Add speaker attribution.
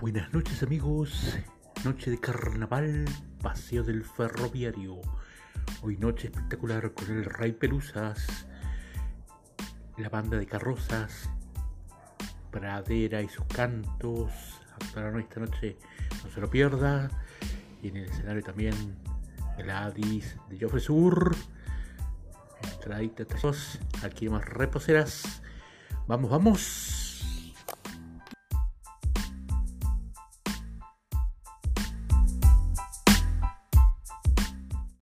Speaker 1: Buenas noches amigos, noche de carnaval, paseo del ferroviario. Hoy noche espectacular con el Rey Pelusas, la banda de carrozas, Pradera y sus cantos. Actuaron esta noche, no se lo pierda. Y en el escenario también el Gladys de Joffre Sur. Entradita aquí más reposeras. Vamos, vamos.